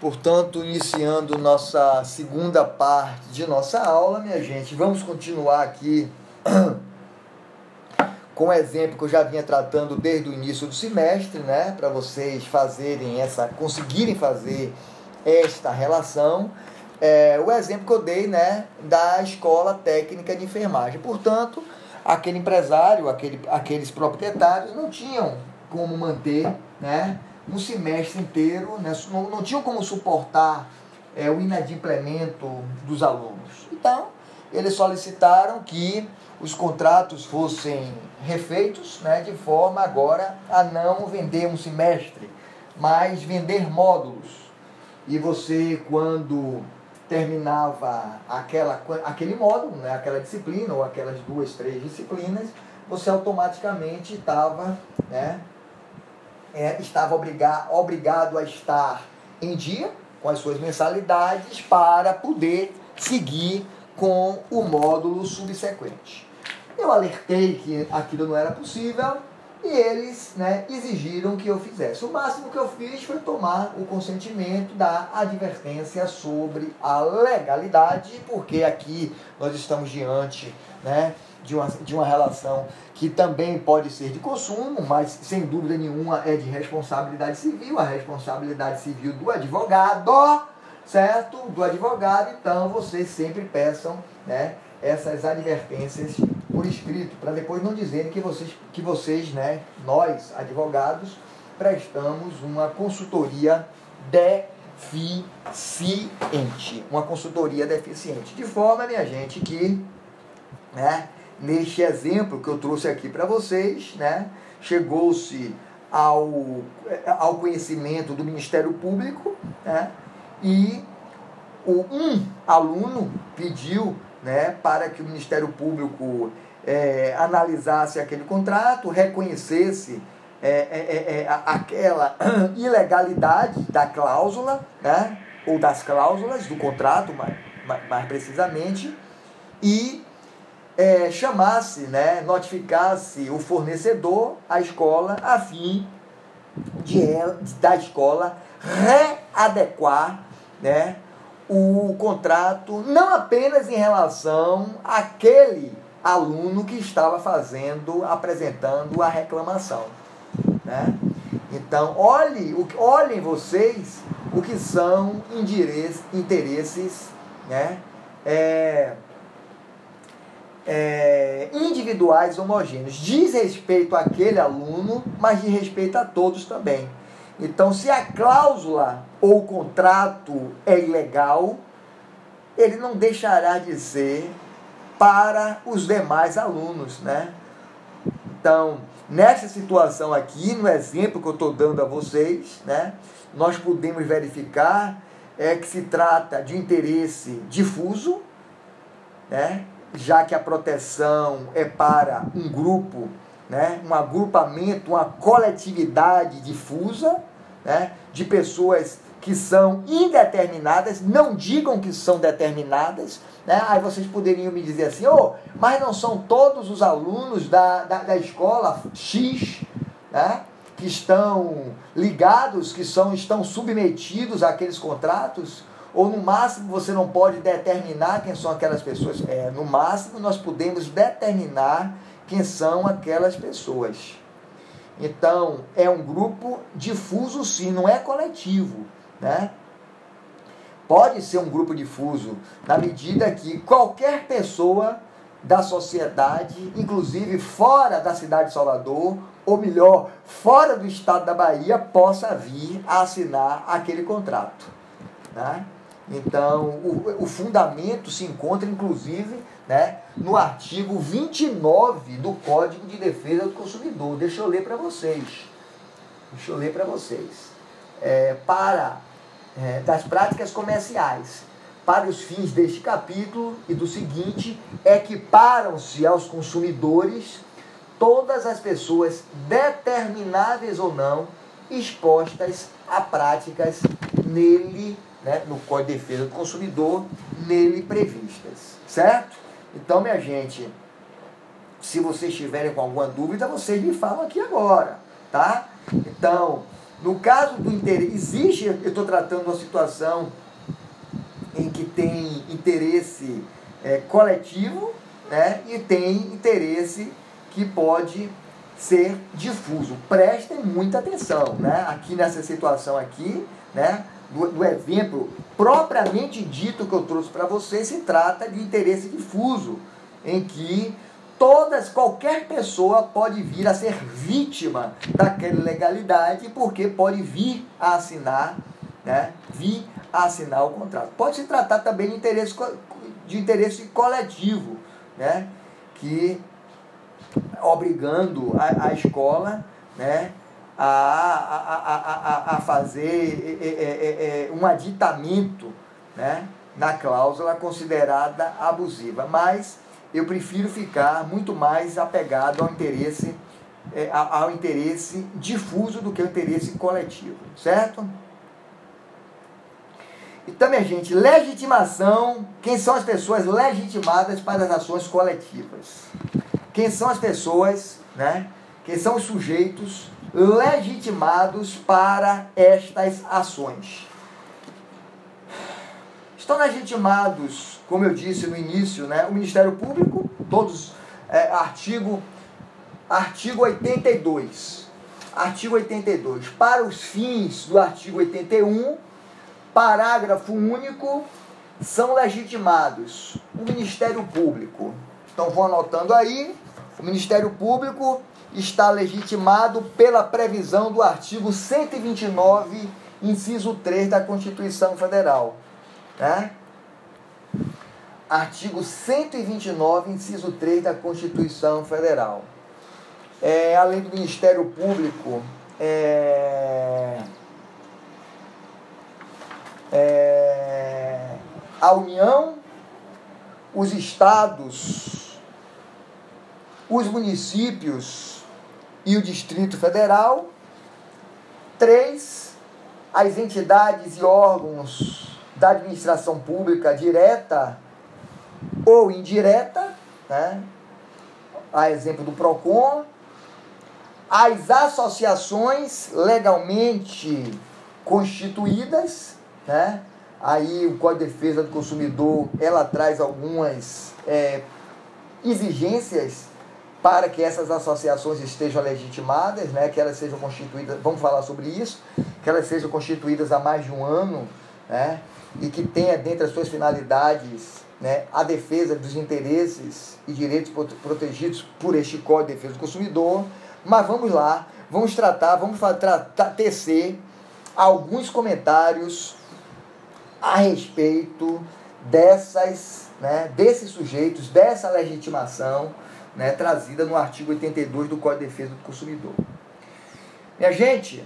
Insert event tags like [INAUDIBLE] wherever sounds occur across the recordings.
Portanto, iniciando nossa segunda parte de nossa aula, minha gente, vamos continuar aqui [CLEARS THROAT] com o exemplo que eu já vinha tratando desde o início do semestre, né, para vocês fazerem essa, conseguirem fazer esta relação. É, o exemplo que eu dei, né, da escola técnica de enfermagem. Portanto, aquele empresário, aquele, aqueles proprietários não tinham como manter, né, um semestre inteiro, né, não, não tinham como suportar é, o inadimplemento dos alunos. Então, eles solicitaram que os contratos fossem refeitos, né, de forma agora a não vender um semestre, mas vender módulos. E você, quando terminava aquela, aquele módulo, né, aquela disciplina, ou aquelas duas, três disciplinas, você automaticamente estava né, é, estava obrigado a estar em dia com as suas mensalidades para poder seguir com o módulo subsequente. Eu alertei que aquilo não era possível e eles né, exigiram que eu fizesse. O máximo que eu fiz foi tomar o consentimento da advertência sobre a legalidade, porque aqui nós estamos diante né, de, uma, de uma relação que também pode ser de consumo, mas sem dúvida nenhuma é de responsabilidade civil, a responsabilidade civil do advogado, certo? Do advogado, então vocês sempre peçam né, essas advertências por escrito, para depois não dizerem que vocês, que vocês, né, nós, advogados, prestamos uma consultoria deficiente. Uma consultoria deficiente. De forma, minha gente, que né, neste exemplo que eu trouxe aqui para vocês, né, chegou-se ao, ao conhecimento do Ministério Público né, e o, um aluno pediu né, para que o Ministério Público é, analisasse aquele contrato, reconhecesse é, é aquela [CLEARS THROAT] ilegalidade da cláusula, né, ou das cláusulas do contrato, mais, mais precisamente, e é, chamasse, né, notificasse o fornecedor, a escola, a fim de, da escola readequar né, o contrato, não apenas em relação àquele aluno que estava fazendo, apresentando a reclamação. Né? Então, olhe, olhem vocês o que são interesses né? É, é, individuais homogêneos. Diz respeito àquele aluno, mas diz respeito a todos também. Então, se a cláusula ou o contrato é ilegal, ele não deixará de ser para os demais alunos, né? Então, nessa situação aqui, no exemplo que eu estou dando a vocês, né, nós podemos verificar é que se trata de interesse difuso, né, já que a proteção é para um grupo, né, um agrupamento, uma coletividade difusa, né, de pessoas que são indeterminadas, não digam que são determinadas, né? aí vocês poderiam me dizer assim, oh, mas não são todos os alunos da, da, da escola X né? que estão ligados, que são, estão submetidos àqueles contratos? Ou no máximo você não pode determinar quem são aquelas pessoas? É, no máximo nós podemos determinar quem são aquelas pessoas. Então, é um grupo difuso sim, não é coletivo, né? Pode ser um grupo difuso na medida que qualquer pessoa da sociedade, inclusive fora da cidade de Salvador, ou melhor, fora do estado da Bahia, possa vir a assinar aquele contrato. Né? Então, o, o fundamento se encontra, inclusive, né, no artigo 29 do Código de Defesa do Consumidor. Deixa eu ler para vocês. Deixa eu ler para vocês. É, para é, das práticas comerciais. Para os fins deste capítulo e do seguinte, equiparam-se aos consumidores todas as pessoas determináveis ou não expostas a práticas nele né, no Código de Defesa do Consumidor, nele previstas. Certo? Então, minha gente, se vocês tiverem com alguma dúvida, vocês me falam aqui agora, tá? Então, No caso do interesse, existe, eu estou tratando uma situação em que tem interesse é, coletivo né, e tem interesse que pode ser difuso. Prestem muita atenção, né? Aqui nessa situação aqui, né? Do, do exemplo propriamente dito que eu trouxe para você, se trata de interesse difuso, em que todas, qualquer pessoa pode vir a ser vítima daquela legalidade, porque pode vir a assinar, né? Vir a assinar o contrato. Pode se tratar também de interesse, de interesse coletivo, né? Que obrigando a, a escola né, a, a, a, a fazer é, é, é, um aditamento né, na cláusula considerada abusiva. Mas eu prefiro ficar muito mais apegado ao interesse, ao interesse difuso do que ao interesse coletivo, certo? Então, minha gente, legitimação, quem são as pessoas legitimadas para as ações coletivas? quem são as pessoas, né? Quem são os sujeitos legitimados para estas ações. Estão legitimados, como eu disse no início, né, o Ministério Público, todos, é, artigo, artigo 82. Artigo 82. Para os fins do artigo 81, parágrafo único, são legitimados o Ministério Público. Então vão anotando aí, o Ministério Público está legitimado pela previsão do artigo 129, inciso 3 da Constituição Federal. Né? Artigo 129, inciso 3 da Constituição Federal. É, além do Ministério Público, é, é, a União, os estados, os municípios e o Distrito Federal. Três, as entidades e órgãos da administração pública direta ou indireta, né? a exemplo do PROCON, as associações legalmente constituídas, né? aí o Código de Defesa do Consumidor, ela traz algumas é, exigências para que essas associações estejam legitimadas, né, que elas sejam constituídas, vamos falar sobre isso, que elas sejam constituídas há mais de um ano, né, e que tenha dentre as suas finalidades né, a defesa dos interesses e direitos protegidos por este Código de Defesa do Consumidor. Mas vamos lá, vamos tratar, vamos tratar, tecer alguns comentários a respeito dessas, né, desses sujeitos, dessa legitimação né, trazida no artigo 82 do Código de Defesa do Consumidor. Minha gente,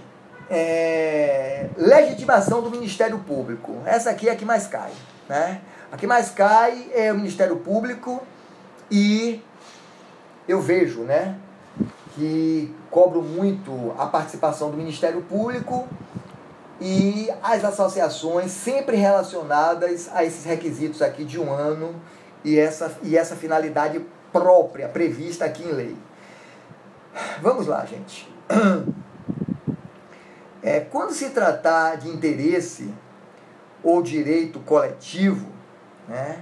é, legitimação do Ministério Público. Essa aqui é a que mais cai. Né? A que mais cai é o Ministério Público e eu vejo né, que cobro muito a participação do Ministério Público e as associações sempre relacionadas a esses requisitos aqui de um ano e essa, e essa finalidade própria prevista aqui em lei. Vamos lá, gente. [CLEARS THROAT] É, quando se tratar de interesse ou direito coletivo, né,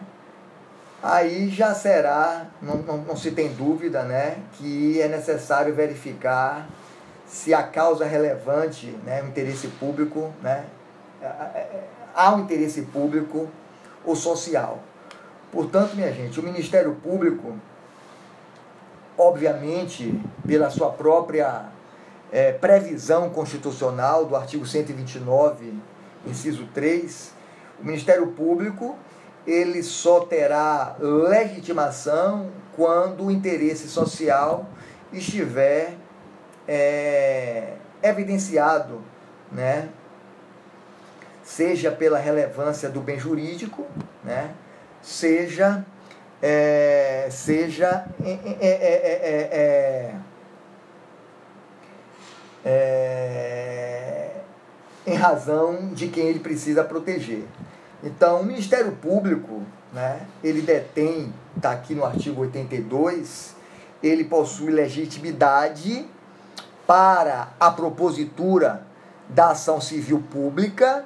aí já será, não, não, não, se tem dúvida, né, que é necessário verificar se a causa relevante, né, o interesse público, né, há um interesse público ou social. Portanto, minha gente, o Ministério Público obviamente, pela sua própria é, previsão constitucional do artigo 129, inciso 3, o Ministério Público ele só terá legitimação quando o interesse social estiver é, evidenciado, né? seja pela relevância do bem jurídico, né? seja é, seja é, é, em razão de quem ele precisa proteger. Então, o Ministério Público, né, ele detém, está aqui no artigo 82, ele possui legitimidade para a propositura da ação civil pública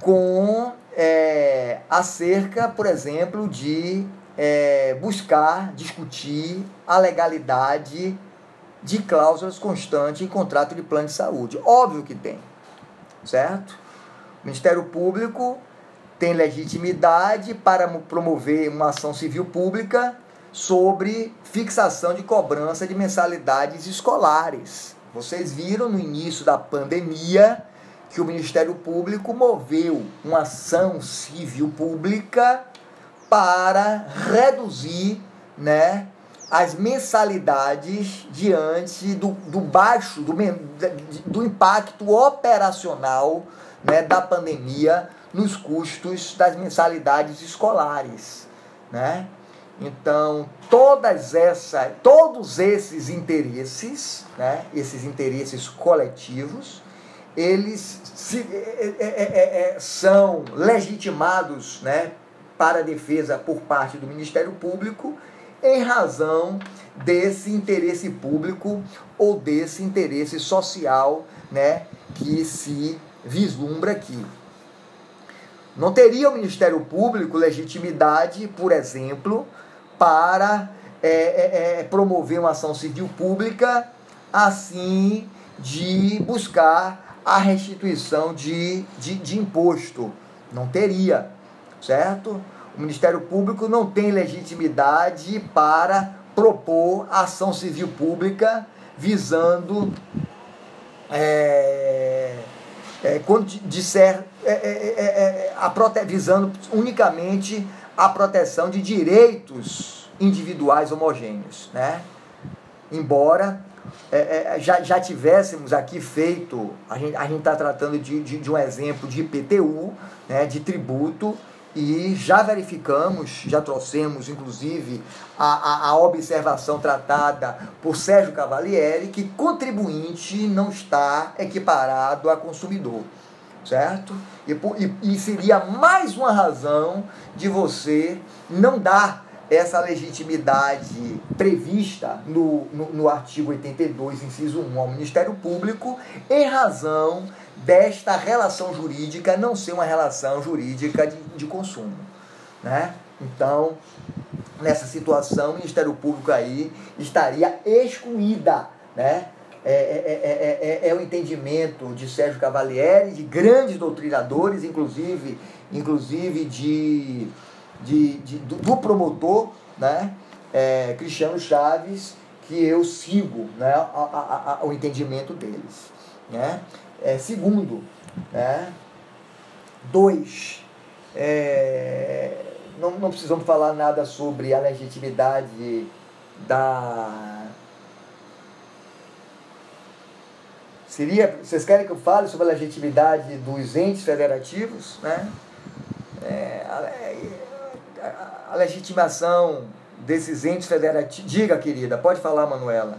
com é, acerca, por exemplo, de é, buscar discutir a legalidade de cláusulas constantes em contrato de plano de saúde. Óbvio que tem, certo? O Ministério Público tem legitimidade para promover uma ação civil pública sobre fixação de cobrança de mensalidades escolares. Vocês viram no início da pandemia que o Ministério Público moveu uma ação civil pública para reduzir né, as mensalidades diante do, do baixo, do, do impacto operacional né, da pandemia nos custos das mensalidades escolares. Né? Então, todas essa, todos esses interesses, né, esses interesses coletivos, eles se, é, é, é, são legitimados né, para a defesa por parte do Ministério Público em razão desse interesse público ou desse interesse social né, que se vislumbra aqui. Não teria o Ministério Público legitimidade, por exemplo, para é, é, é, promover uma ação civil pública assim de buscar a restituição de, de, de imposto. Não teria, certo? O Ministério Público não tem legitimidade para propor ação civil pública visando é, é, quando disser é, é, é, é, a prote visando unicamente a proteção de direitos individuais homogêneos, né? Embora já, já tivéssemos aqui feito, a gente a está tratando de, de, de, um exemplo de IPTU, né, de tributo, e já verificamos, já trouxemos inclusive a, a, a, observação tratada por Sérgio Cavalieri, que contribuinte não está equiparado a consumidor, certo? E, e, e seria mais uma razão de você não dar essa legitimidade prevista no, no, no, artigo 82, inciso 1, ao Ministério Público, em razão desta relação jurídica não ser uma relação jurídica de, de consumo. Né? Então, nessa situação, o Ministério Público aí estaria excluída. Né? É, é, é, é, o entendimento de Sérgio Cavalieri, de grandes doutrinadores, inclusive, inclusive de, de, de do, do, promotor né? Cristiano Chaves, que eu sigo né? A, a, a, o entendimento deles. Né? É, segundo, né? dois, é, não, não precisamos falar nada sobre a legitimidade da. Seria, vocês querem que eu fale sobre a legitimidade dos entes federativos? Né? É, a, legitimação desses entes federativos. Diga, querida, pode falar, Manuela.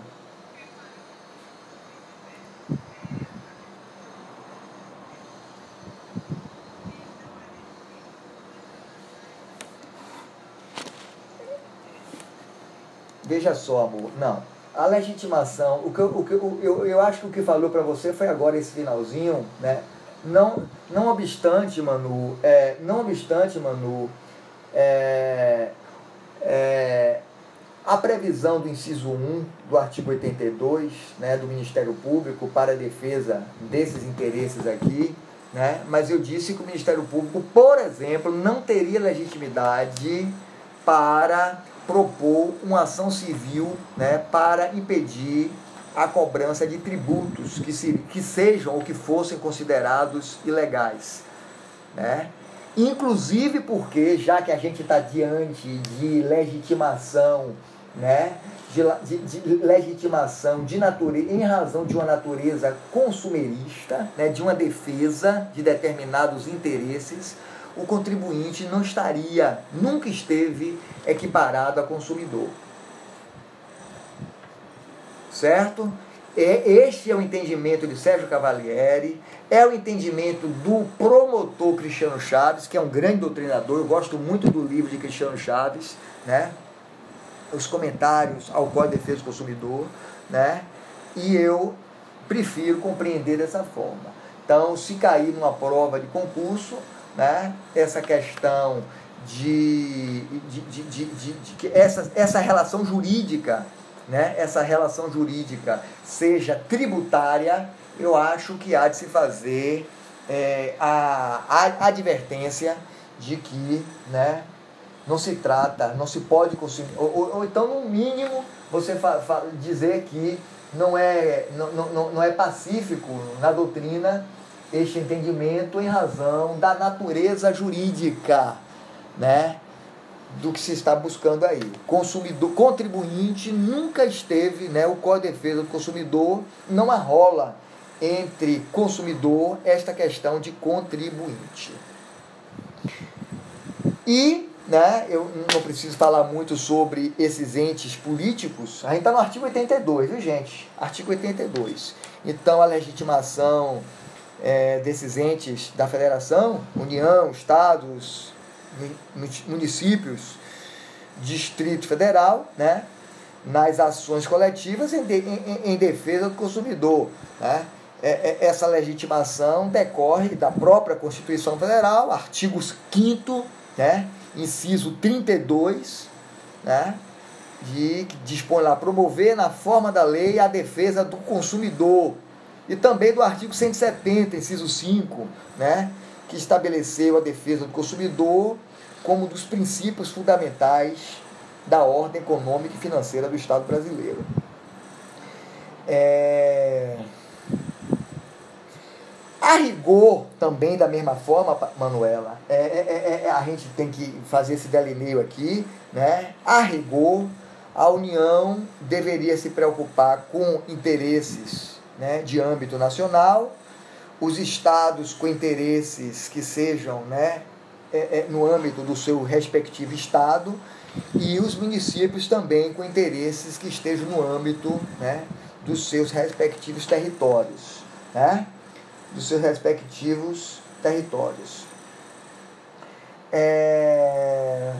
Veja só, amor. Não. A legitimação, o que eu, o que eu, eu acho que o que falou para você foi agora esse finalzinho, né? Não, não obstante, Manu, é, não obstante, Manu, é, é, a previsão do inciso 1 do artigo 82 né, do Ministério Público para a defesa desses interesses aqui, né, mas eu disse que o Ministério Público, por exemplo, não teria legitimidade para propor uma ação civil né, para impedir a cobrança de tributos que, se, que sejam ou que fossem considerados ilegais. Né? Inclusive porque, já que a gente está diante de legitimação, né, de, de, de, legitimação de natureza, em razão de uma natureza consumerista, né, de uma defesa de determinados interesses, o contribuinte não estaria, nunca esteve equiparado a consumidor. Certo? É, este é o entendimento de Sérgio Cavalieri, é o entendimento do promotor Cristiano Chaves, que é um grande doutrinador, eu gosto muito do livro de Cristiano Chaves, né? os comentários ao Código de Defesa do Consumidor, né? e eu prefiro compreender dessa forma. Então, se cair numa prova de concurso, né, essa questão de, de, de, de, de, de que essa, essa relação jurídica, né, essa relação jurídica seja tributária, eu acho que há de se fazer é, a, a advertência de que né, não se trata, não se pode consumir, ou, ou, ou então, no mínimo, você fa, fa, dizer que não é, não, não, não é pacífico na doutrina este entendimento em razão da natureza jurídica, né? Do que se está buscando aí. Consumidor, contribuinte nunca esteve, né, o Código de Defesa do Consumidor não arrola entre consumidor esta questão de contribuinte. E né, eu não preciso falar muito sobre esses entes políticos, a gente está no artigo 82, viu gente? Artigo 82. Então a legitimação é, desses entes da federação, União, Estados, municípios, Distrito Federal, né, nas ações coletivas em, de, em, em defesa do consumidor. Né? É, é, essa legitimação decorre da própria Constituição Federal, artigo 5 né, inciso 32, né, de, que dispõe lá promover na forma da lei a defesa do consumidor. E também do artigo 170, inciso 5, né, que estabeleceu a defesa do consumidor como um dos princípios fundamentais da ordem econômica e financeira do Estado brasileiro. É... A rigor, também da mesma forma, Manuela, é, é, é, é, a gente tem que fazer esse delineio aqui, né? A rigor, a União deveria se preocupar com interesses né, de âmbito nacional, os estados com interesses que sejam né, é, é, no âmbito do seu respectivo estado e os municípios também com interesses que estejam no âmbito né, dos seus respectivos territórios. Né? dos seus respectivos territórios. É...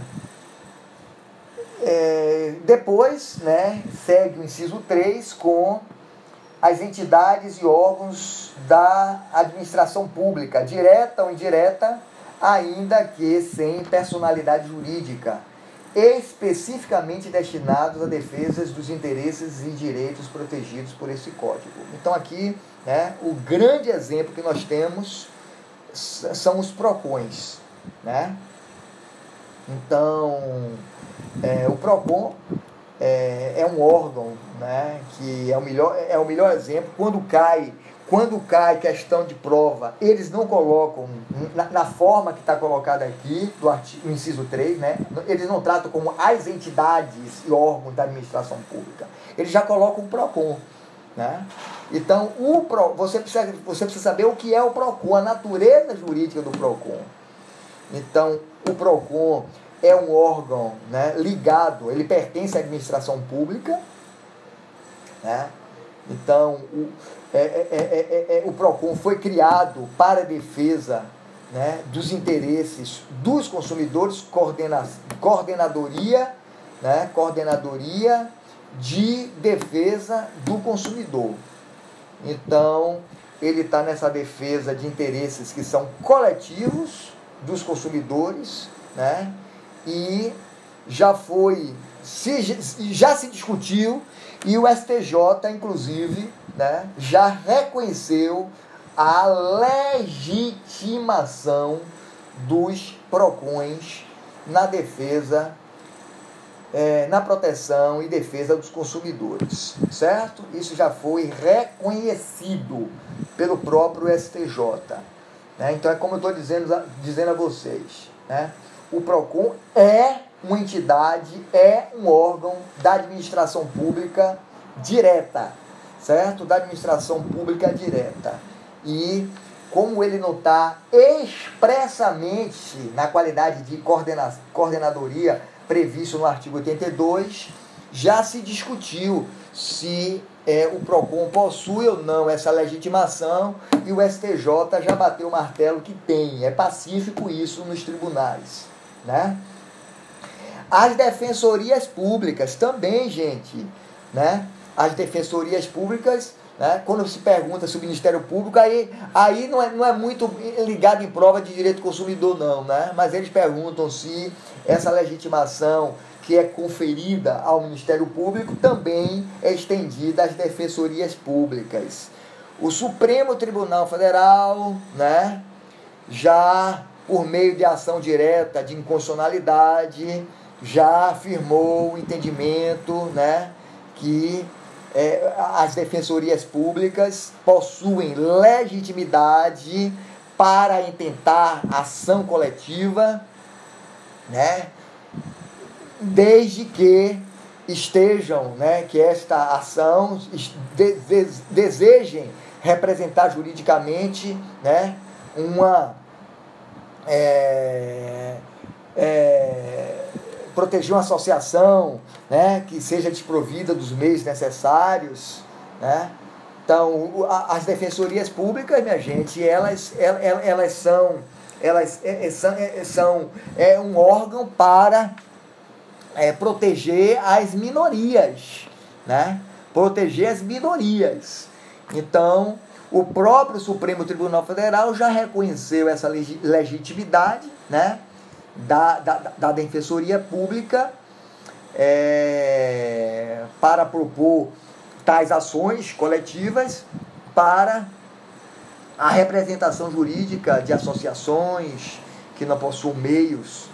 É... depois, né, segue o inciso 3 com as entidades e órgãos da administração pública, direta ou indireta, ainda que sem personalidade jurídica, especificamente destinados a defesas dos interesses e direitos protegidos por esse código. Então aqui né? O grande exemplo que nós temos são os PROCONs. Né? Então, é, o PROCON é, é, um órgão né, que é o, melhor, é o melhor exemplo. Quando cai, quando cai questão de prova, eles não colocam na, na forma que está colocada aqui, do artigo, inciso 3, né, eles não tratam como as entidades e órgãos da administração pública. Eles já colocam o PROCON. Né? Então, o Pro, você, precisa, você precisa saber o que é o PROCON, a natureza jurídica do PROCON. Então, o PROCON é um órgão né, ligado, ele pertence à administração pública. Né? Então, o, é, é, é, o PROCON foi criado para a defesa né, dos interesses dos consumidores, coordena, coordenadoria, né, coordenadoria de defesa do consumidor. Então, ele está nessa defesa de interesses que são coletivos dos consumidores, né? E já foi, se, já se discutiu e o STJ, inclusive, né, já reconheceu a legitimação dos PROCONs na defesa é, na proteção e defesa dos consumidores, certo? Isso já foi reconhecido pelo próprio STJ. Né? Então é como eu estou dizendo, dizendo a vocês, né? O PROCON é uma entidade, é um órgão da administração pública direta, certo? Da administração pública direta. E como ele não está expressamente na qualidade de coordena coordenadoria previsto no artigo 82, já se discutiu se é, o PROCON possui ou não essa legitimação e o STJ já bateu o martelo que tem. É pacífico isso nos tribunais. Né? As defensorias públicas também, gente. Né? As defensorias públicas Né? Quando se pergunta se o Ministério Público, aí, aí não, é, não é muito ligado em prova de direito do consumidor, não. Né? Mas eles perguntam se essa legitimação que é conferida ao Ministério Público também é estendida às defensorias públicas. O Supremo Tribunal Federal, né, já por meio de ação direta de inconstitucionalidade, já afirmou o entendimento né, que é, as defensorias públicas possuem legitimidade para intentar ação coletiva, né, desde que estejam, né, que esta ação desejem representar juridicamente, né, uma é, é, proteger uma associação, né, que seja desprovida dos meios necessários, né? Então, as defensorias públicas, minha gente, elas, elas, elas são elas são, são é um órgão para é, proteger as minorias, né? Proteger as minorias. Então, o próprio Supremo Tribunal Federal já reconheceu essa legitimidade, né? Da, da, da Defensoria Pública é, para propor tais ações coletivas para a representação jurídica de associações que não possuem meios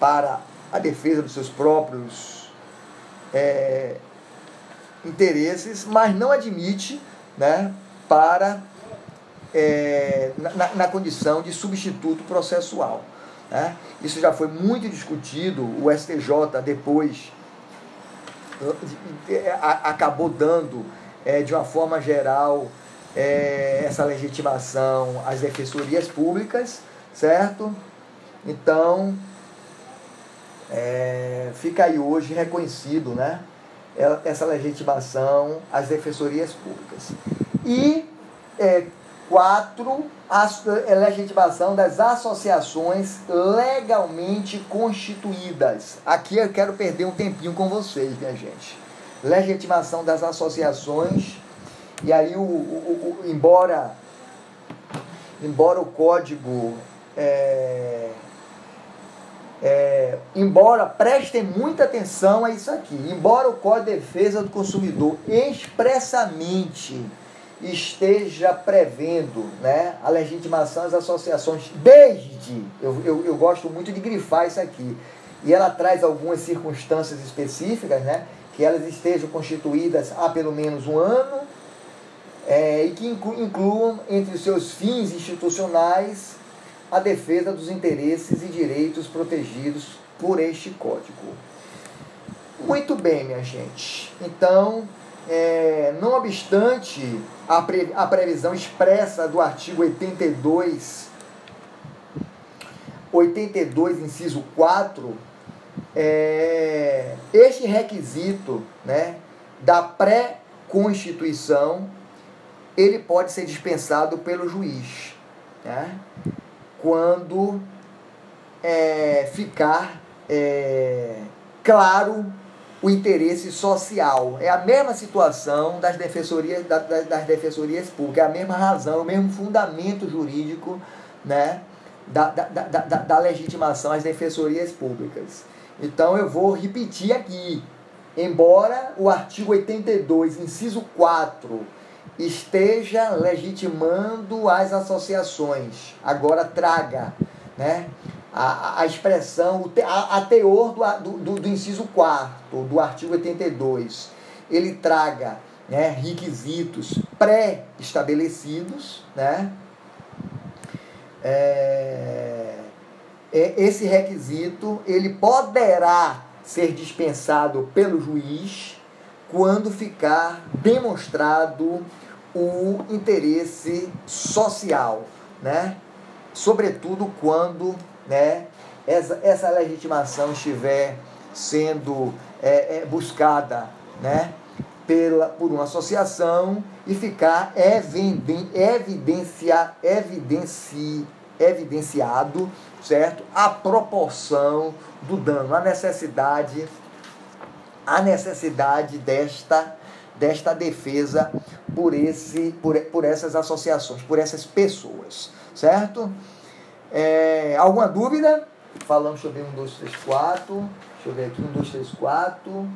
para a defesa dos seus próprios é, interesses, mas não admite né, para é, na, na, condição de substituto processual. Né? Isso já foi muito discutido, o STJ depois é, acabou dando é, de uma forma geral é, essa legitimação às defensorias públicas, certo? Então, é, fica aí hoje reconhecido né, essa legitimação às defensorias públicas. E é, quatro, a é, legitimação das associações legalmente constituídas. Aqui eu quero perder um tempinho com vocês, minha gente. Legitimação das associações, e aí, o, o, o embora, embora o código é, é, embora prestem muita atenção a isso aqui, embora o Código de Defesa do Consumidor expressamente esteja prevendo né, a legitimação das associações desde, eu, eu, eu gosto muito de grifar isso aqui, e ela traz algumas circunstâncias específicas, né, que elas estejam constituídas há pelo menos um ano, é, e que incluam entre os seus fins institucionais a defesa dos interesses e direitos protegidos por este código. Muito bem, minha gente. Então, é, não obstante a, pre, a previsão expressa do artigo 82, 82, inciso 4, é, este requisito né, da pré-constituição ele pode ser dispensado pelo juiz. Né? quando é, ficar é, claro o interesse social. É a mesma situação das defensorias, das, das defensorias públicas, é a mesma razão, o mesmo fundamento jurídico né, da, da, da, da, legitimação às defensorias públicas. Então eu vou repetir aqui. Embora o artigo 82, inciso 4, esteja legitimando as associações. Agora traga né, a, a expressão, a, a teor do, do, do inciso 4 do artigo 82. Ele traga né, requisitos pré-estabelecidos, né? É, é, esse requisito ele poderá ser dispensado pelo juiz quando ficar demonstrado o interesse social, né? Sobretudo quando, né, essa, essa legitimação estiver sendo é, é, buscada, né, pela, por uma associação e ficar eviden, evidencia, evidenci, evidenciado, certo? A proporção do dano, a necessidade, a necessidade desta desta defesa por, esse, por, por essas associações, por essas pessoas, certo? É, alguma dúvida? Falamos sobre 1, 2, 3, 4. Deixa eu ver aqui, 1, 2, 3, 4.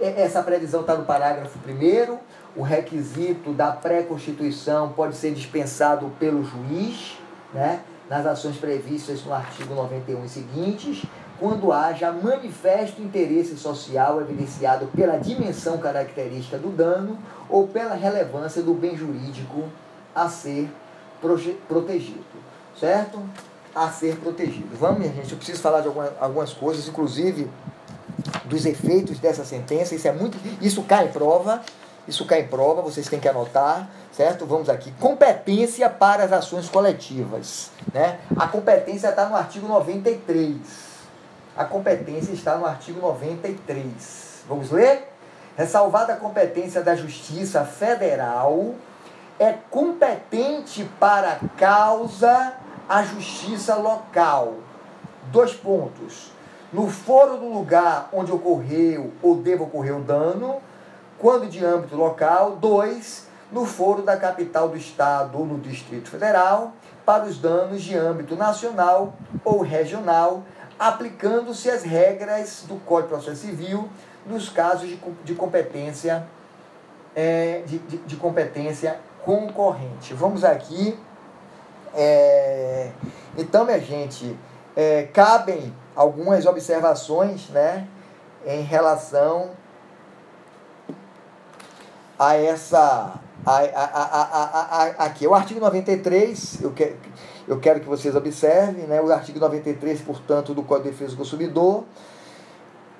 Essa previsão está no parágrafo 1 o requisito da pré-constituição pode ser dispensado pelo juiz, né, nas ações previstas no artigo 91 e seguintes, quando haja manifesto interesse social evidenciado pela dimensão característica do dano ou pela relevância do bem jurídico a ser protegido, certo? A ser protegido. Vamos, minha gente, eu preciso falar de algumas, algumas coisas, inclusive dos efeitos dessa sentença. Isso é muito, isso cai em prova. Isso cai em prova, vocês têm que anotar, certo? Vamos aqui. Competência para as ações coletivas. Né? A competência está no artigo 93. A competência está no artigo 93. Vamos ler? Ressalvada a competência da Justiça Federal, é competente para a causa a Justiça local. Dois pontos. No foro do lugar onde ocorreu ou deve ocorrer o dano, quando de âmbito local, dois, no foro da capital do Estado ou no Distrito Federal, para os danos de âmbito nacional ou regional, aplicando-se as regras do Código de Processo Civil nos casos de, de competência é, de, de, de, competência concorrente. Vamos aqui. É, então, minha gente, é, cabem algumas observações né, em relação a essa. A, a, a, aqui, o artigo 93, eu quero, eu quero que vocês observem, né, o artigo 93, portanto, do Código de Defesa do Consumidor,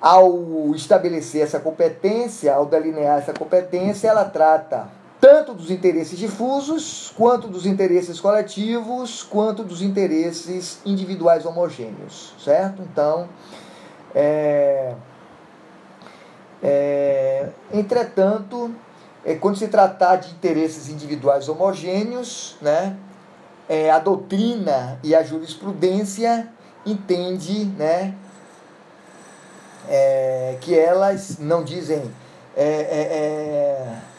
ao estabelecer essa competência, ao delinear essa competência, ela trata tanto dos interesses difusos, quanto dos interesses coletivos, quanto dos interesses individuais homogêneos, certo? Então, é, é, entretanto, é, quando se tratar de interesses individuais homogêneos, né, é, a doutrina e a jurisprudência entende né, é, que elas não dizem é, é,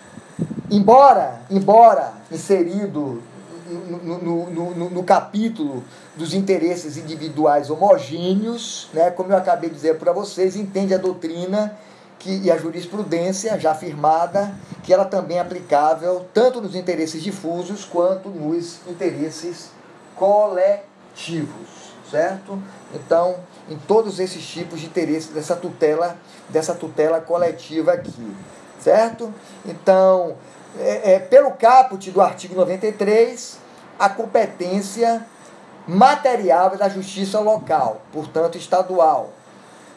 embora embora inserido no, no, no, no, capítulo dos interesses individuais homogêneos, né, como eu acabei de dizer para vocês, entende a doutrina que, e a jurisprudência já afirmada que ela também é aplicável tanto nos interesses difusos quanto nos interesses coletivos, certo? Então, em todos esses tipos de interesses dessa tutela, dessa tutela coletiva aqui, certo? Então, é, é, pelo caput do artigo 93, a competência material é da justiça local, portanto estadual,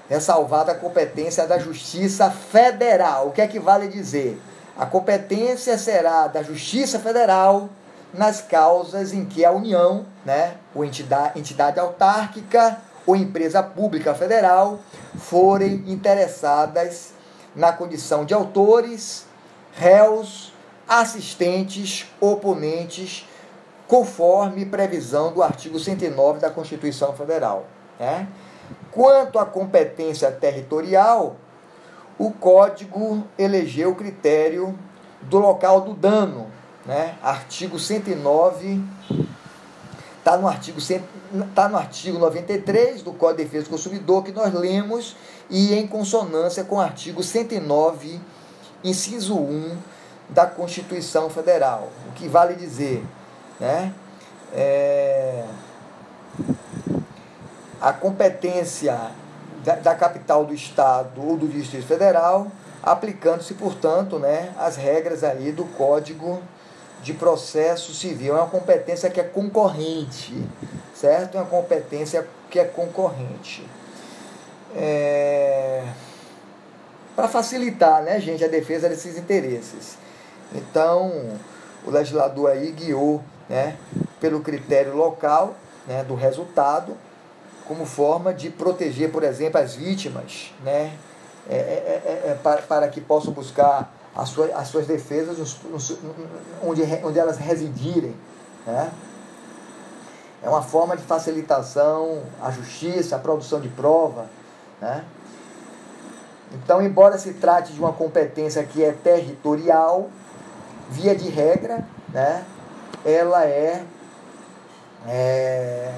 ressalvada a competência da Justiça Federal. O que é que vale dizer? A competência será da Justiça Federal nas causas em que a União, né, ou entidade, entidade autárquica ou empresa pública federal forem interessadas na condição de autores, réus, assistentes, oponentes, conforme previsão do artigo 109 da Constituição Federal. Né? Quanto à competência territorial, o código elegeu o critério do local do dano, né? Artigo 109 está no artigo tá no artigo 93 do Código de Defesa do Consumidor que nós lemos e em consonância com o artigo 109, inciso 1 da Constituição Federal. O que vale dizer, né? É a competência da, da, capital do Estado ou do Distrito Federal, aplicando-se, portanto, né, as regras aí do Código de Processo Civil. É uma competência que é concorrente, certo? É uma competência que é concorrente. É... Para facilitar, né, gente, a defesa desses interesses. Então, o legislador aí guiou né, pelo critério local né, do resultado como forma de proteger, por exemplo, as vítimas, né? É, é, é, é, é para, para, que possam buscar as suas, as suas defesas nos, nos, onde, onde elas residirem. Né? É uma forma de facilitação à justiça, à produção de prova. Né? Então, embora se trate de uma competência que é territorial, via de regra, né, ela é, é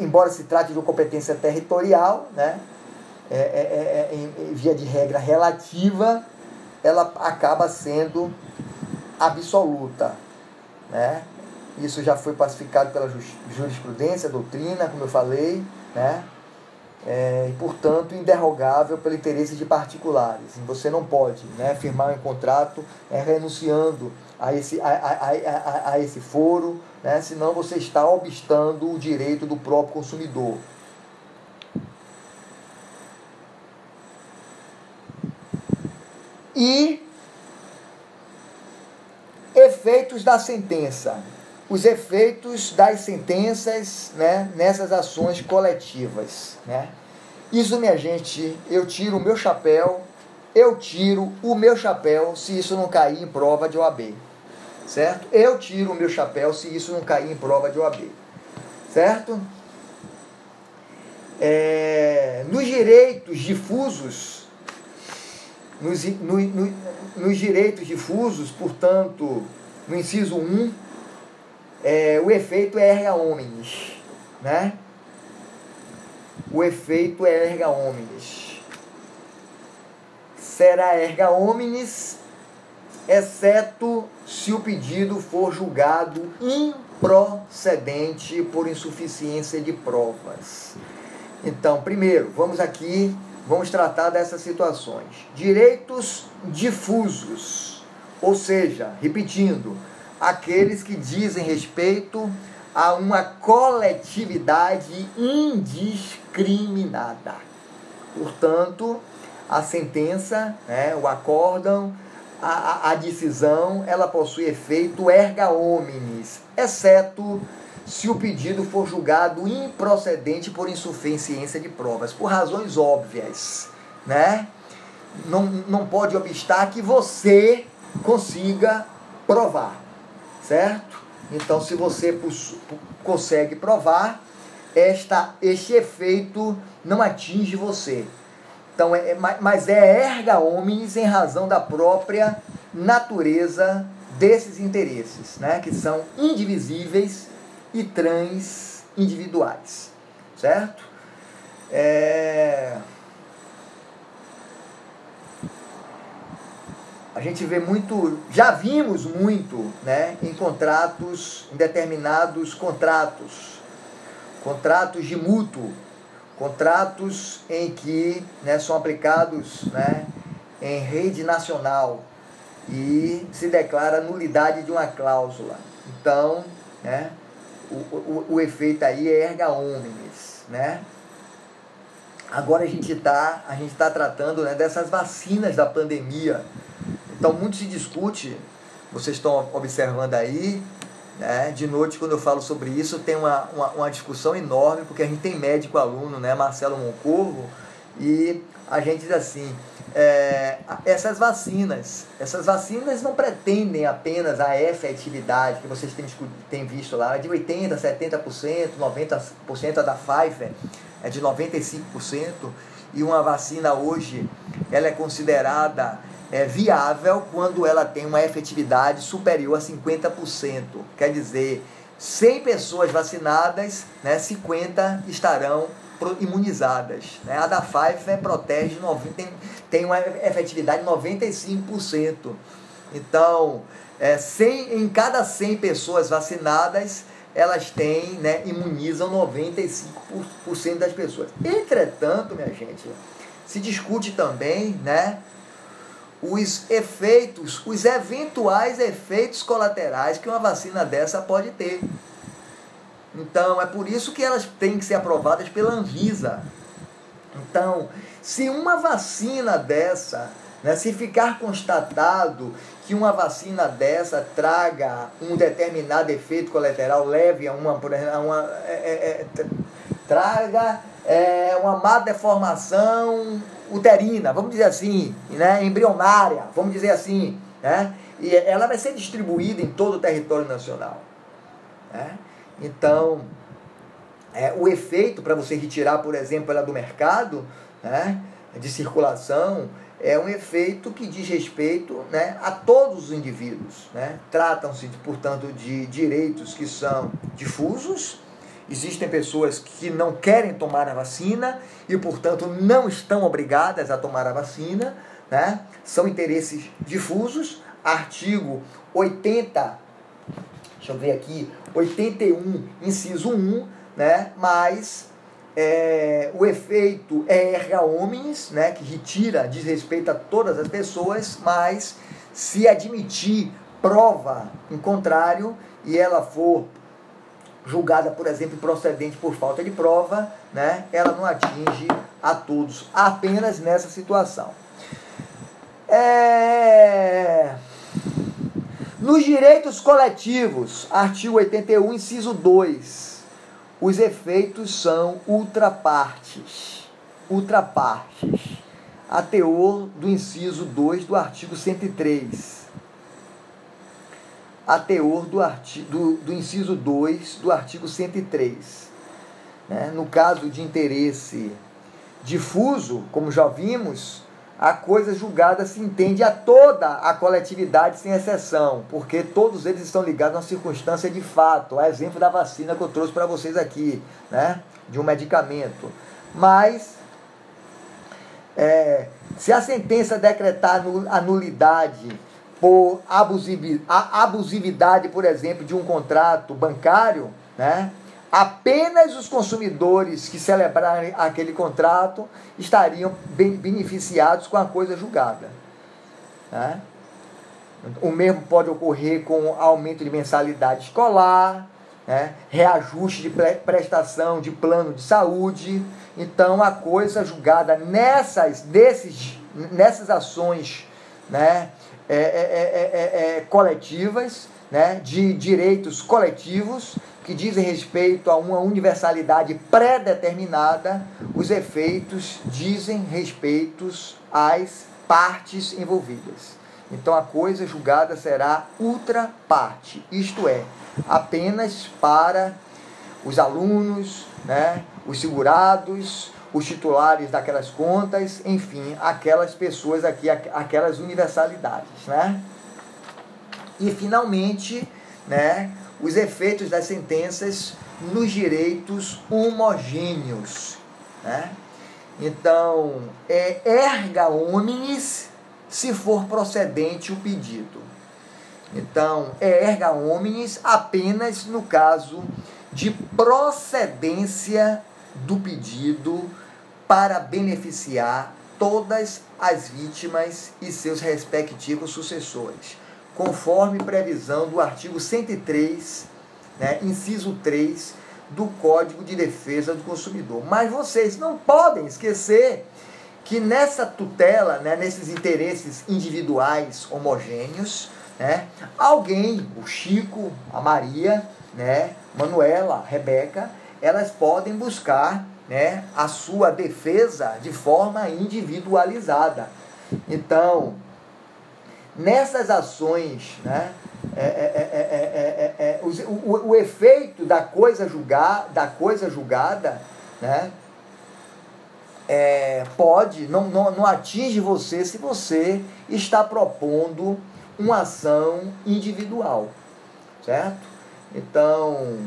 embora se trate de uma competência territorial, né, é, é, é, é via de regra relativa, ela acaba sendo absoluta. Né? Isso já foi pacificado pela jurisprudência, doutrina, como eu falei, né? É, e, portanto, inderrogável pelo interesse de particulares. Você não pode né, firmar um contrato é, renunciando a esse, a, a, a, a esse foro, né, senão você está obstando o direito do próprio consumidor. E efeitos da sentença. Os efeitos das sentenças né, nessas ações coletivas. Né? Isso, minha gente, eu tiro o meu chapéu, eu tiro o meu chapéu se isso não cair em prova de OAB. Certo? Eu tiro o meu chapéu se isso não cair em prova de OAB. Certo? É, nos direitos difusos, nos, no, no, nos direitos difusos, portanto, no inciso 1, é, o efeito é erga omnes, né? O efeito é erga omnes. Será erga omnes, exceto se o pedido for julgado improcedente por insuficiência de provas. Então, primeiro, vamos aqui, vamos tratar dessas situações. Direitos difusos, ou seja, repetindo, aqueles que dizem respeito a uma coletividade indiscriminada. Portanto, a sentença, né, o acórdão, a, a, decisão, ela possui efeito erga omnes, exceto se o pedido for julgado improcedente por insuficiência de provas, por razões óbvias, né? Não, não pode obstar que você consiga provar certo? Então, se você consegue provar, esta, este efeito não atinge você. Então, é, é mas é erga omnes em razão da própria natureza desses interesses, né? que são indivisíveis e transindividuais, certo? É... a gente vê muito, já vimos muito, né, em contratos, em determinados contratos, contratos de mútuo, contratos em que né, são aplicados né, em rede nacional e se declara nulidade de uma cláusula. Então, né, o, o, o efeito aí é erga omnes, né? Agora a gente está tá tratando né, dessas vacinas da pandemia, então, muito se discute, vocês estão observando aí, né? de noite, quando eu falo sobre isso, tem uma, uma, uma discussão enorme, porque a gente tem médico aluno, né? Marcelo Moncorvo, e a gente diz assim, é, essas vacinas, essas vacinas não pretendem apenas a efetividade que vocês têm, têm visto lá, é de 80%, 70%, 90% a da Pfizer é de 95%, e uma vacina hoje ela é considerada é, viável quando ela tem uma efetividade superior a 50%. Quer dizer, 100 pessoas vacinadas, né, 50 estarão imunizadas. Né? A da Pfizer protege, tem, tem uma efetividade de 95%. Então, é, 100, em cada 100 pessoas vacinadas, elas têm, né, imunizam 95% das pessoas. Entretanto, minha gente, se discute também, né, os efeitos, os eventuais efeitos colaterais que uma vacina dessa pode ter. Então, é por isso que elas têm que ser aprovadas pela Anvisa. Então, se uma vacina dessa, né, se ficar constatado que uma vacina dessa traga um determinado efeito colateral, leve a uma, a uma é, é, é traga é, uma má deformação uterina, vamos dizer assim, né, embrionária, vamos dizer assim, né, e ela vai ser distribuída em todo o território nacional. Né? Então, é, o efeito para você retirar, por exemplo, ela do mercado, né, de circulação é um efeito que diz respeito né, a todos os indivíduos. Né? Tratam-se, portanto, de direitos que são difusos. Existem pessoas que não querem tomar a vacina e, portanto, não estão obrigadas a tomar a vacina. Né? São interesses difusos. Artigo 80, deixa eu ver aqui, 81, inciso 1, né? mas é, o efeito é erga omnes, né, que retira, diz respeito a todas as pessoas, mas se admitir prova em contrário e ela for julgada, por exemplo, procedente por falta de prova, né, ela não atinge a todos, apenas nessa situação. É... Nos direitos coletivos, artigo 81, inciso 2, os efeitos são ultrapartes. Ultrapartes. A teor do inciso 2 do artigo 103. A teor do, artigo, do, do inciso 2 do artigo 103. Né? No caso de interesse difuso, como já vimos, a coisa julgada se entende a toda a coletividade sem exceção, porque todos eles estão ligados a uma circunstância de fato, a exemplo da vacina que eu trouxe para vocês aqui, né, de um medicamento. Mas, é, se a sentença decretar a nulidade por abusividade, por exemplo, de um contrato bancário, né, apenas os consumidores que celebrarem aquele contrato estariam beneficiados com a coisa julgada. Né? O mesmo pode ocorrer com aumento de mensalidade escolar, né? reajuste de prestação de plano de saúde. Então, a coisa julgada nessas, desses, nessas ações né? É, é, é, é, coletivas, né? de direitos coletivos, que dizem respeito a uma universalidade pré-determinada, os efeitos dizem respeito às partes envolvidas. Então a coisa julgada será ultra parte, isto é, apenas para os alunos, né, os segurados, os titulares daquelas contas, enfim, aquelas pessoas aqui, aquelas universalidades, né? E finalmente, né, os efeitos das sentenças nos direitos homogêneos. Né? Então, é erga omnes se for procedente o pedido. Então, é erga omnes apenas no caso de procedência do pedido para beneficiar todas as vítimas e seus respectivos sucessores conforme previsão do artigo 103, né, inciso 3 do Código de Defesa do Consumidor. Mas vocês não podem esquecer que nessa tutela, né, nesses interesses individuais homogêneos, né, alguém, o Chico, a Maria, né, Manuela, Rebeca, elas podem buscar né, a sua defesa de forma individualizada. Então, nessas ações, né, é, é, é, o, o, o, efeito da coisa julgar, da coisa julgada, né, pode, não, não, não atinge você se você está propondo uma ação individual, certo? Então,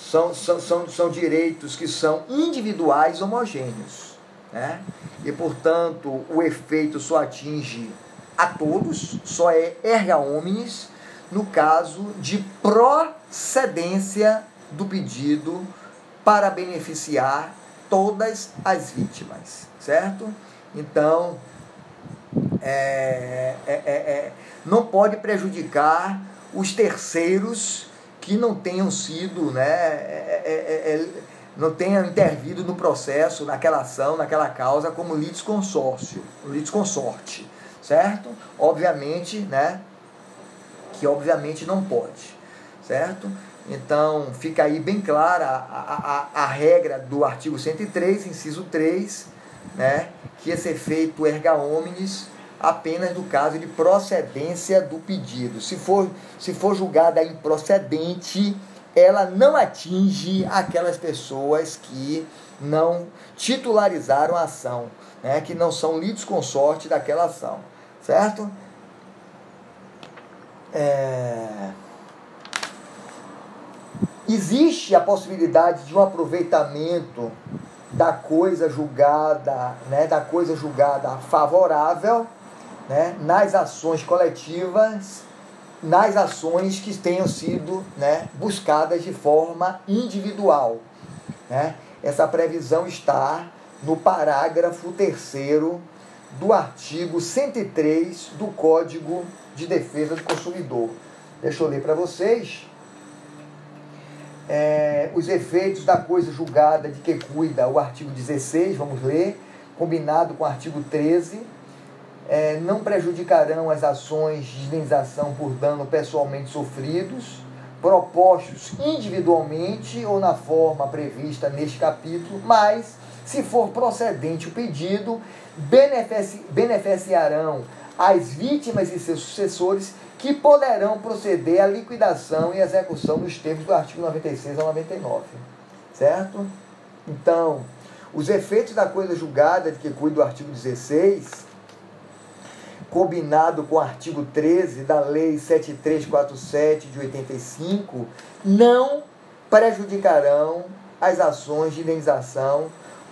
são, são, são, são direitos que são individuais homogêneos, né? E, portanto, o efeito só atinge a todos, só é erga omnes no caso de procedência do pedido para beneficiar todas as vítimas, certo? Então, é, é, é, é não pode prejudicar os terceiros que não tenham sido, né, é, é, não tenham intervido no processo, naquela ação, naquela causa, como litisconsórcio, litisconsorte certo? Obviamente, né? Que obviamente não pode, certo? Então, fica aí bem clara a, a, a regra do artigo 103, inciso 3, né? Que esse efeito erga omnes apenas no caso de procedência do pedido. Se for, se for julgada improcedente, ela não atinge aquelas pessoas que não titularizaram a ação, né, que não são lidos consorte daquela ação, certo? É... Existe a possibilidade de um aproveitamento da coisa julgada, né, da coisa julgada favorável, né, nas ações coletivas, nas ações que tenham sido né, buscadas de forma individual. Né? Essa previsão está no parágrafo 3 do artigo 103 do Código de Defesa do Consumidor. Deixa eu ler para vocês. É, os efeitos da coisa julgada de que cuida o artigo 16, vamos ler, combinado com o artigo 13, é, não prejudicarão as ações de indenização por dano pessoalmente sofridos, propostos individualmente ou na forma prevista neste capítulo, mas, se for procedente o pedido, benefici beneficiarão as vítimas e seus sucessores que poderão proceder à liquidação e execução dos termos do artigo 96 ao 99. Certo? Então, os efeitos da coisa julgada de que cuida do artigo 16, combinado com o artigo 13 da Lei 7347 de 85, não prejudicarão as ações de indenização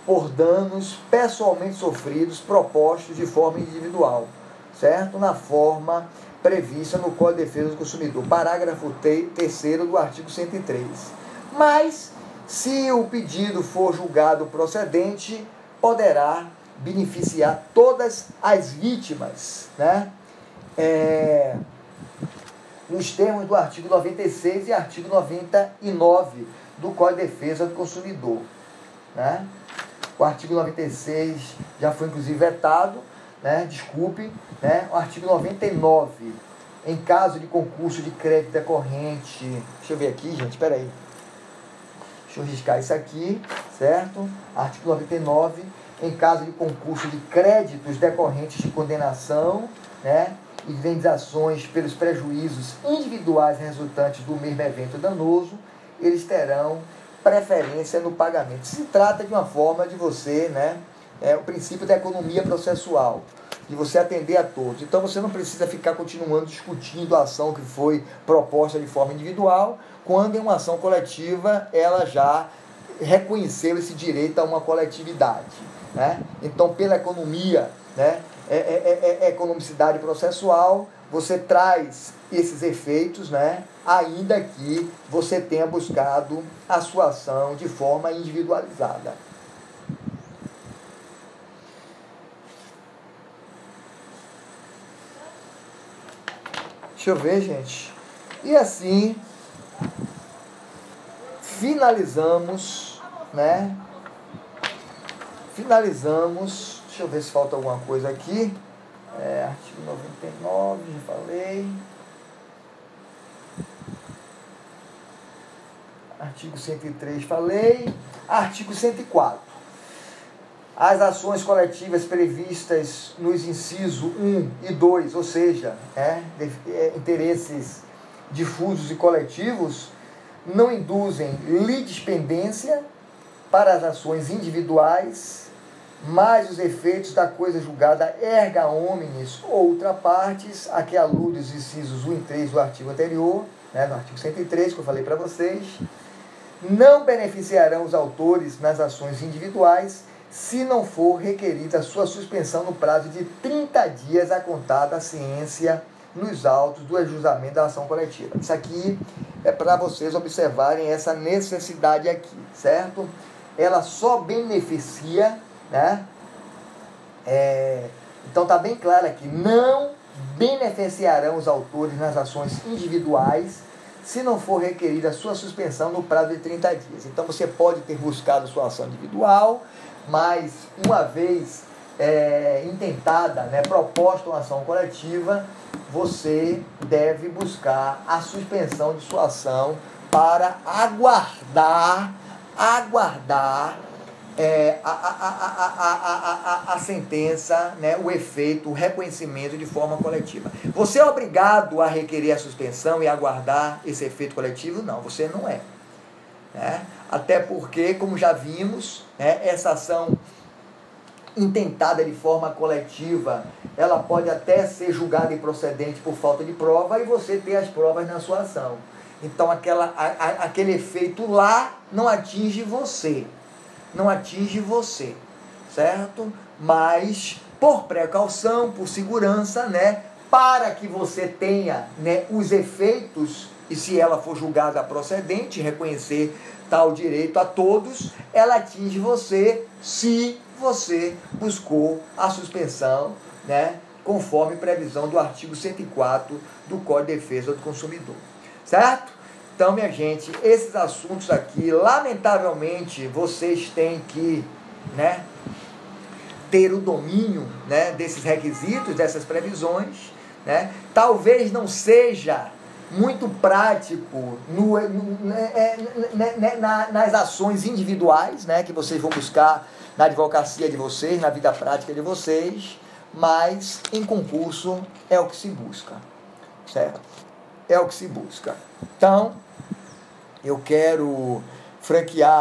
por danos pessoalmente sofridos propostos de forma individual, certo? Na forma prevista no Código de Defesa do Consumidor, parágrafo 3 do artigo 103. Mas, se o pedido for julgado procedente, poderá beneficiar todas as vítimas, né? É, nos termos do artigo 96 e artigo 99 do Código de Defesa do Consumidor. Né? O artigo 96 já foi inclusive vetado, né? desculpe, né? o artigo 99, em caso de concurso de crédito decorrente, deixa eu ver aqui, gente, espera aí. Deixa eu riscar isso aqui, certo? Artigo 99, em caso de concurso de créditos decorrentes de condenação, né? indenizações pelos prejuízos individuais resultantes do mesmo evento danoso, eles terão preferência no pagamento. Se trata de uma forma de você, né, é o princípio da economia processual, de você atender a todos. Então você não precisa ficar continuando discutindo a ação que foi proposta de forma individual, quando em uma ação coletiva ela já reconheceu esse direito a uma coletividade. Né? Então, pela economia, né, é, é, é, é economicidade processual, você traz esses efeitos, né, ainda que você tenha buscado a sua ação de forma individualizada. Deixa eu ver, gente. E assim finalizamos, né? Finalizamos. Deixa eu ver se falta alguma coisa aqui. É, artigo 99, já falei. Artigo 103, falei. Artigo 104. As ações coletivas previstas nos incisos 1 e 2, ou seja, é, é, interesses difusos e coletivos, não induzem litispendência para as ações individuais mais os efeitos da coisa julgada erga omnes outra partes, a que alude os incisos 1 e 3 do artigo anterior, né, no artigo 103, que eu falei para vocês, não beneficiarão os autores nas ações individuais se não for requerida sua suspensão no prazo de 30 dias a contar da ciência nos autos do ajustamento da ação coletiva. Isso aqui é para vocês observarem essa necessidade aqui, certo? Ela só beneficia né? É, então está bem claro aqui, não beneficiarão os autores nas ações individuais se não for requerida a sua suspensão no prazo de 30 dias. Então você pode ter buscado sua ação individual, mas uma vez é, intentada, né, proposta uma ação coletiva, você deve buscar a suspensão de sua ação para aguardar, aguardar é, a, a, a, a, sentença, né, o efeito, o reconhecimento de forma coletiva. Você é obrigado a requerer a suspensão e aguardar esse efeito coletivo? Não, você não é. Né? Até porque, como já vimos, né, essa ação intentada de forma coletiva, ela pode até ser julgada improcedente por falta de prova e você ter as provas na sua ação. Então aquela, aquele efeito lá não atinge você. Não atinge você, certo? Mas por precaução, por segurança, né? Para que você tenha né, os efeitos, e se ela for julgada procedente, reconhecer tal direito a todos, ela atinge você se você buscou a suspensão, né, conforme previsão do artigo 104 do Código de Defesa do Consumidor. Certo? Então, minha gente, esses assuntos aqui, lamentavelmente, vocês têm que, né, ter o domínio, né, desses requisitos, dessas previsões, né? Talvez não seja muito prático no, né, é, né, né, na, nas ações individuais, né, que vocês vão buscar na advocacia de vocês, na vida prática de vocês, mas em concurso é o que se busca, certo? É o que se busca. Então, eu quero franquear